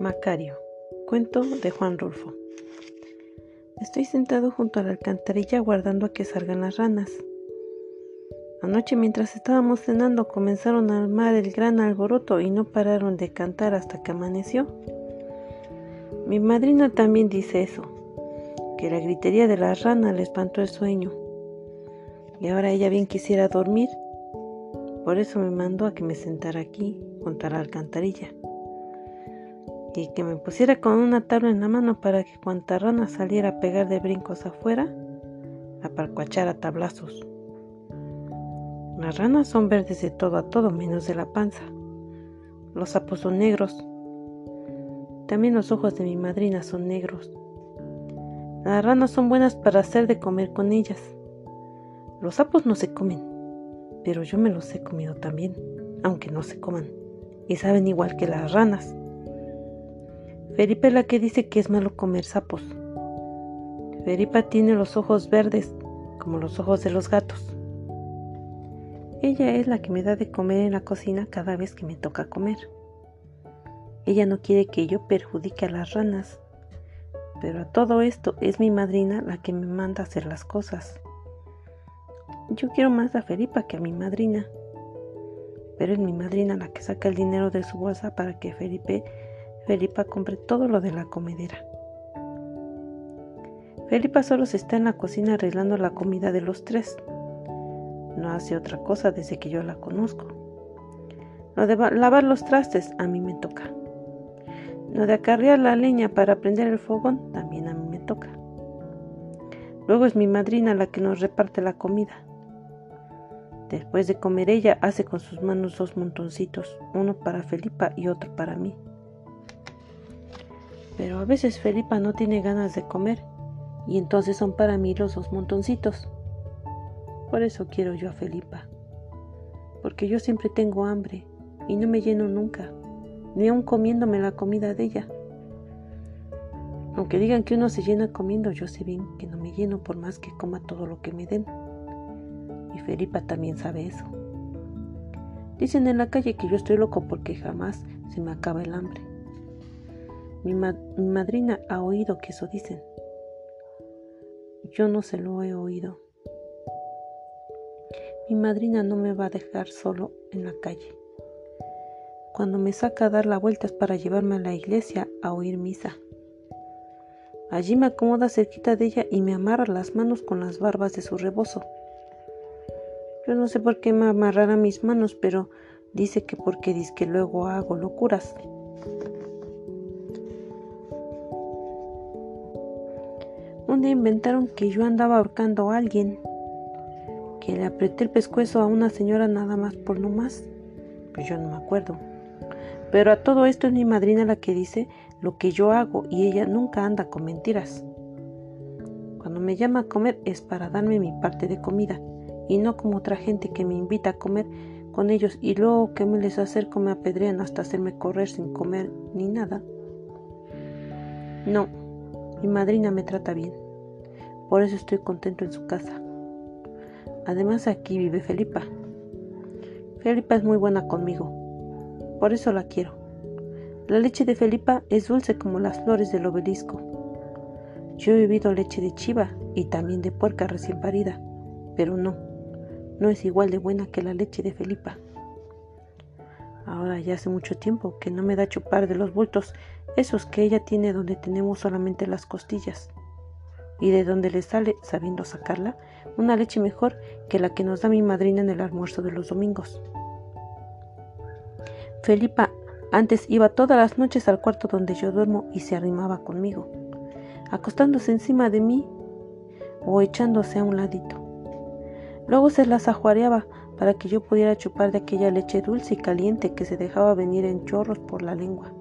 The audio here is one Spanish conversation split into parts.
Macario. Cuento de Juan Rulfo. Estoy sentado junto a la alcantarilla guardando a que salgan las ranas. Anoche mientras estábamos cenando comenzaron a armar el gran alboroto y no pararon de cantar hasta que amaneció. Mi madrina también dice eso, que la gritería de las ranas le espantó el sueño. Y ahora ella bien quisiera dormir. Por eso me mandó a que me sentara aquí junto a la alcantarilla y que me pusiera con una tabla en la mano para que cuanta rana saliera a pegar de brincos afuera, a tablazos. Las ranas son verdes de todo a todo menos de la panza. Los sapos son negros. También los ojos de mi madrina son negros. Las ranas son buenas para hacer de comer con ellas. Los sapos no se comen, pero yo me los he comido también, aunque no se coman, y saben igual que las ranas. Felipa es la que dice que es malo comer sapos. Felipa tiene los ojos verdes, como los ojos de los gatos. Ella es la que me da de comer en la cocina cada vez que me toca comer. Ella no quiere que yo perjudique a las ranas, pero a todo esto es mi madrina la que me manda hacer las cosas. Yo quiero más a Felipa que a mi madrina, pero es mi madrina la que saca el dinero de su bolsa para que Felipe Felipa compre todo lo de la comedera. Felipa solo se está en la cocina arreglando la comida de los tres. No hace otra cosa desde que yo la conozco. Lo de lavar los trastes a mí me toca. Lo de acarrear la leña para prender el fogón también a mí me toca. Luego es mi madrina la que nos reparte la comida. Después de comer ella hace con sus manos dos montoncitos, uno para Felipa y otro para mí pero a veces Felipa no tiene ganas de comer y entonces son para mí los dos montoncitos. Por eso quiero yo a Felipa, porque yo siempre tengo hambre y no me lleno nunca, ni aun comiéndome la comida de ella. Aunque digan que uno se llena comiendo, yo sé bien que no me lleno por más que coma todo lo que me den. Y Felipa también sabe eso. Dicen en la calle que yo estoy loco porque jamás se me acaba el hambre. Mi, madrina ha oído que eso dicen. Yo no se lo he oído. Mi madrina no me va a dejar solo en la calle. Cuando me saca a dar la vuelta es para llevarme a la iglesia a oír misa. Allí me acomoda cerquita de ella y me amarra las manos con las barbas de su rebozo. Yo no sé por qué me amarrará mis manos, pero dice que porque dice que luego hago locuras. Un día inventaron que yo andaba ahorcando a alguien, que le apreté el pescuezo a una señora nada más por no más. Pues yo no me acuerdo. Pero a todo esto es mi madrina la que dice lo que yo hago y ella nunca anda con mentiras. Cuando me llama a comer es para darme mi parte de comida y no como otra gente que me invita a comer con ellos y luego que me les acerco me apedrean hasta hacerme correr sin comer ni nada. No, mi madrina me trata bien. Por eso estoy contento en su casa. Además aquí vive Felipa. Felipa es muy buena conmigo. Por eso la quiero. La leche de Felipa es dulce como las flores del obelisco. Yo he bebido leche de chiva y también de puerca recién parida, pero no, no es igual de buena que la leche de Felipa. Ahora ya hace mucho tiempo que no me da chupar de los bultos esos que ella tiene donde tenemos solamente las costillas, y de donde le sale, sabiendo sacarla, una leche mejor que la que nos da mi madrina en el almuerzo de los domingos. Felipa antes iba todas las noches al cuarto donde yo duermo y se arrimaba conmigo, acostándose encima de mí o echándose a un ladito. Luego se las ajuareaba para que yo pudiera chupar de aquella leche dulce y caliente que se dejaba venir en chorros por la lengua.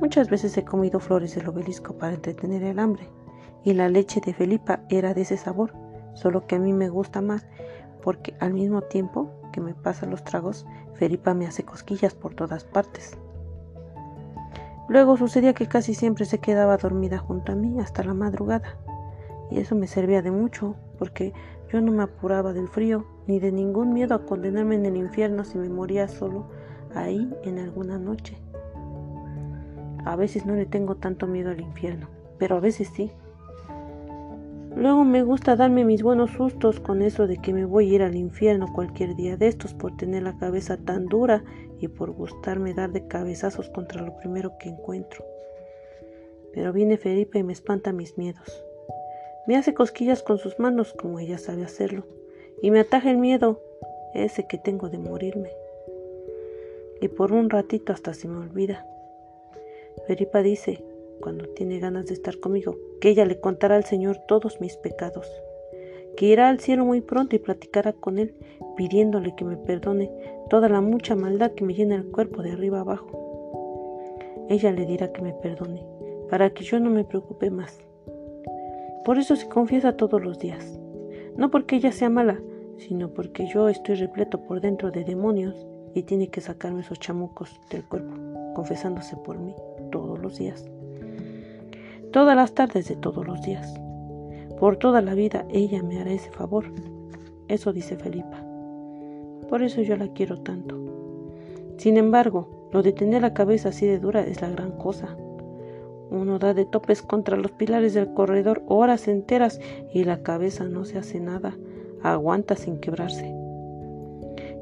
Muchas veces he comido flores del obelisco para entretener el hambre, y la leche de Felipa era de ese sabor, solo que a mí me gusta más, porque al mismo tiempo que me pasa los tragos, Felipa me hace cosquillas por todas partes. Luego sucedía que casi siempre se quedaba dormida junto a mí hasta la madrugada, y eso me servía de mucho, porque yo no me apuraba del frío ni de ningún miedo a condenarme en el infierno si me moría solo ahí en alguna noche. A veces no le tengo tanto miedo al infierno, pero a veces sí. Luego me gusta darme mis buenos sustos con eso de que me voy a ir al infierno cualquier día de estos por tener la cabeza tan dura y por gustarme dar de cabezazos contra lo primero que encuentro. Pero viene Felipe y me espanta mis miedos. Me hace cosquillas con sus manos como ella sabe hacerlo y me ataja el miedo ese que tengo de morirme. Y por un ratito hasta se me olvida. Felipa dice, cuando tiene ganas de estar conmigo, que ella le contará al Señor todos mis pecados, que irá al cielo muy pronto y platicará con Él, pidiéndole que me perdone toda la mucha maldad que me llena el cuerpo de arriba abajo. Ella le dirá que me perdone, para que yo no me preocupe más. Por eso se confiesa todos los días, no porque ella sea mala, sino porque yo estoy repleto por dentro de demonios y tiene que sacarme esos chamucos del cuerpo, confesándose por mí los días. Todas las tardes de todos los días. Por toda la vida ella me hará ese favor. Eso dice Felipa. Por eso yo la quiero tanto. Sin embargo, lo de tener la cabeza así de dura es la gran cosa. Uno da de topes contra los pilares del corredor horas enteras y la cabeza no se hace nada, aguanta sin quebrarse.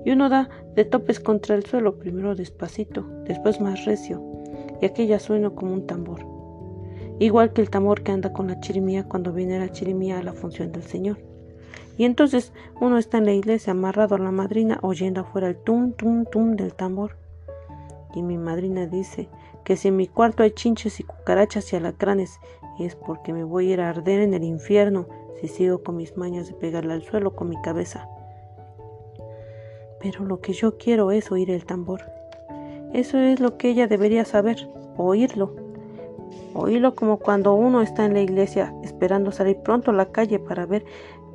Y uno da de topes contra el suelo, primero despacito, después más recio, y aquella suena como un tambor. Igual que el tambor que anda con la chirimía cuando viene la chirimía a la función del Señor. Y entonces uno está en la iglesia amarrado a la madrina oyendo afuera el tum, tum, tum del tambor. Y mi madrina dice que si en mi cuarto hay chinches y cucarachas y alacranes es porque me voy a ir a arder en el infierno si sigo con mis mañas de pegarle al suelo con mi cabeza. Pero lo que yo quiero es oír el tambor. Eso es lo que ella debería saber, oírlo. Oírlo como cuando uno está en la iglesia esperando salir pronto a la calle para ver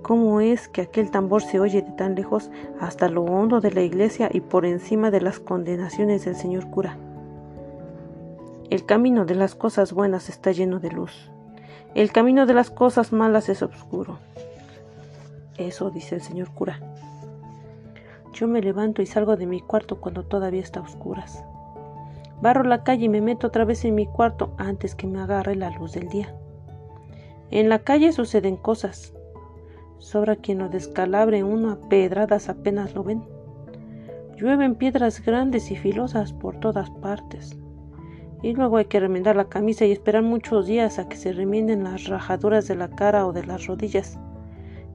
cómo es que aquel tambor se oye de tan lejos hasta lo hondo de la iglesia y por encima de las condenaciones del señor cura. El camino de las cosas buenas está lleno de luz. El camino de las cosas malas es oscuro. Eso dice el señor cura. Yo me levanto y salgo de mi cuarto cuando todavía está a oscuras. Barro la calle y me meto otra vez en mi cuarto antes que me agarre la luz del día. En la calle suceden cosas. Sobra quien lo descalabre uno a pedradas apenas lo ven. Llueven piedras grandes y filosas por todas partes. Y luego hay que remendar la camisa y esperar muchos días a que se remienden las rajaduras de la cara o de las rodillas.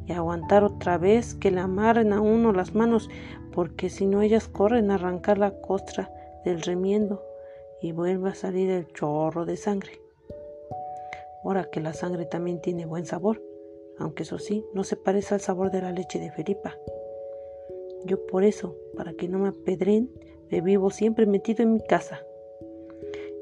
Y aguantar otra vez que le amarren a uno las manos, porque si no ellas corren a arrancar la costra del remiendo y vuelve a salir el chorro de sangre. Ahora que la sangre también tiene buen sabor, aunque eso sí, no se parece al sabor de la leche de Felipa. Yo por eso, para que no me apedren, me vivo siempre metido en mi casa.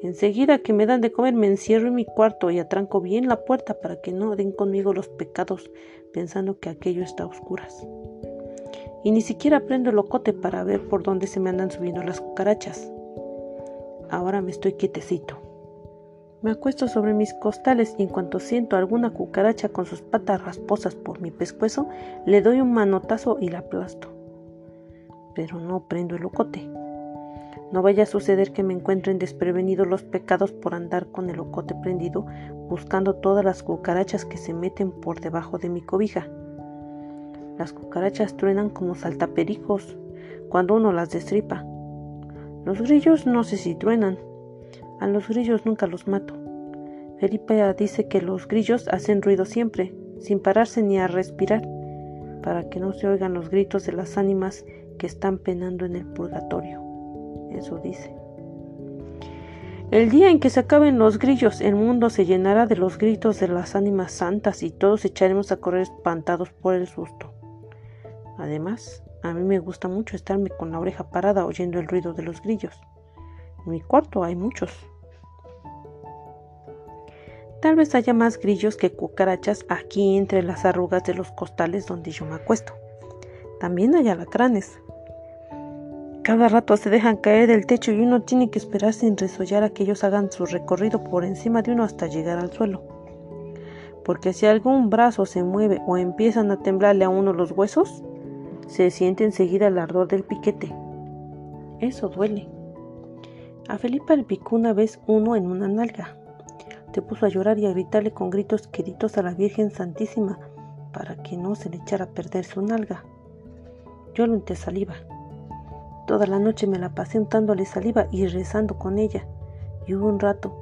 Enseguida que me dan de comer me encierro en mi cuarto y atranco bien la puerta para que no den conmigo los pecados pensando que aquello está a oscuras. Y ni siquiera prendo el locote para ver por dónde se me andan subiendo las cucarachas. Ahora me estoy quietecito. Me acuesto sobre mis costales y en cuanto siento alguna cucaracha con sus patas rasposas por mi pescuezo, le doy un manotazo y la aplasto. Pero no prendo el locote. No vaya a suceder que me encuentren desprevenidos los pecados por andar con el ocote prendido, buscando todas las cucarachas que se meten por debajo de mi cobija. Las cucarachas truenan como saltapericos cuando uno las destripa. Los grillos no sé si truenan. A los grillos nunca los mato. Felipe dice que los grillos hacen ruido siempre, sin pararse ni a respirar, para que no se oigan los gritos de las ánimas que están penando en el purgatorio eso dice. El día en que se acaben los grillos, el mundo se llenará de los gritos de las ánimas santas y todos echaremos a correr espantados por el susto. Además, a mí me gusta mucho estarme con la oreja parada oyendo el ruido de los grillos. En mi cuarto hay muchos. Tal vez haya más grillos que cucarachas aquí entre las arrugas de los costales donde yo me acuesto. También hay alacranes, cada rato se dejan caer del techo y uno tiene que esperar sin resollar a que ellos hagan su recorrido por encima de uno hasta llegar al suelo. Porque si algún brazo se mueve o empiezan a temblarle a uno los huesos, se siente enseguida el ardor del piquete. Eso duele. A Felipa le picó una vez uno en una nalga. Se puso a llorar y a gritarle con gritos queridos a la Virgen Santísima para que no se le echara a perder su nalga. Yo lo unté saliva. Toda la noche me la pasé untándole saliva y rezando con ella. Y hubo un rato,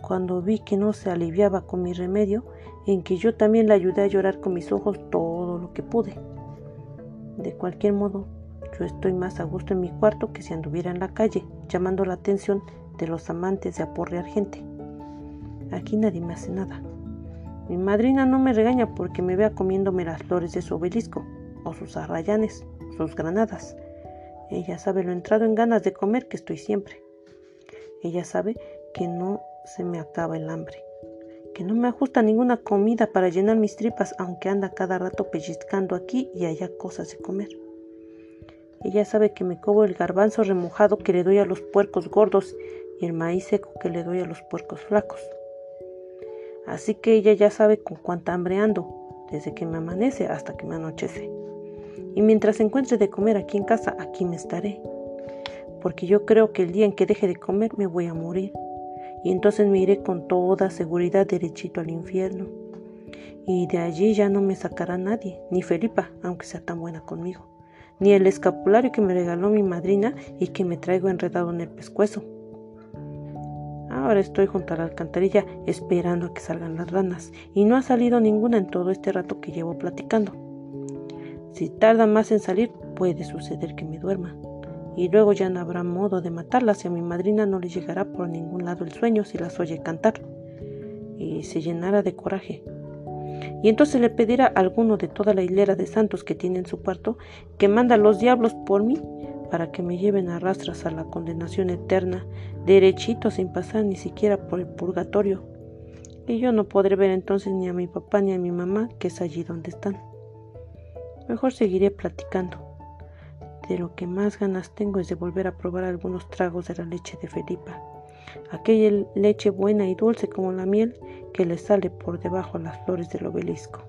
cuando vi que no se aliviaba con mi remedio, en que yo también la ayudé a llorar con mis ojos todo lo que pude. De cualquier modo, yo estoy más a gusto en mi cuarto que si anduviera en la calle, llamando la atención de los amantes de aporrear gente. Aquí nadie me hace nada. Mi madrina no me regaña porque me vea comiéndome las flores de su obelisco, o sus arrayanes, sus granadas. Ella sabe lo entrado en ganas de comer que estoy siempre. Ella sabe que no se me acaba el hambre, que no me ajusta ninguna comida para llenar mis tripas, aunque anda cada rato pellizcando aquí y allá cosas de comer. Ella sabe que me cobo el garbanzo remojado que le doy a los puercos gordos y el maíz seco que le doy a los puercos flacos. Así que ella ya sabe con cuánta hambre ando, desde que me amanece hasta que me anochece. Y mientras encuentre de comer aquí en casa, aquí me estaré. Porque yo creo que el día en que deje de comer me voy a morir. Y entonces me iré con toda seguridad derechito al infierno. Y de allí ya no me sacará nadie, ni Felipa, aunque sea tan buena conmigo ni el escapulario que me regaló mi madrina y que me traigo enredado en el pescuezo. Ahora estoy junto a la alcantarilla esperando a que salgan las ranas, y no ha salido ninguna en todo este rato que llevo platicando. Si tarda más en salir, puede suceder que me duerma, y luego ya no habrá modo de matarlas y a mi madrina no le llegará por ningún lado el sueño si las oye cantar, y se llenará de coraje y entonces le pedirá a alguno de toda la hilera de santos que tiene en su cuarto que manda a los diablos por mí para que me lleven a rastras a la condenación eterna, derechito sin pasar ni siquiera por el purgatorio. Y yo no podré ver entonces ni a mi papá ni a mi mamá, que es allí donde están. Mejor seguiré platicando. De lo que más ganas tengo es de volver a probar algunos tragos de la leche de Felipa aquella leche buena y dulce como la miel que le sale por debajo a las flores del obelisco.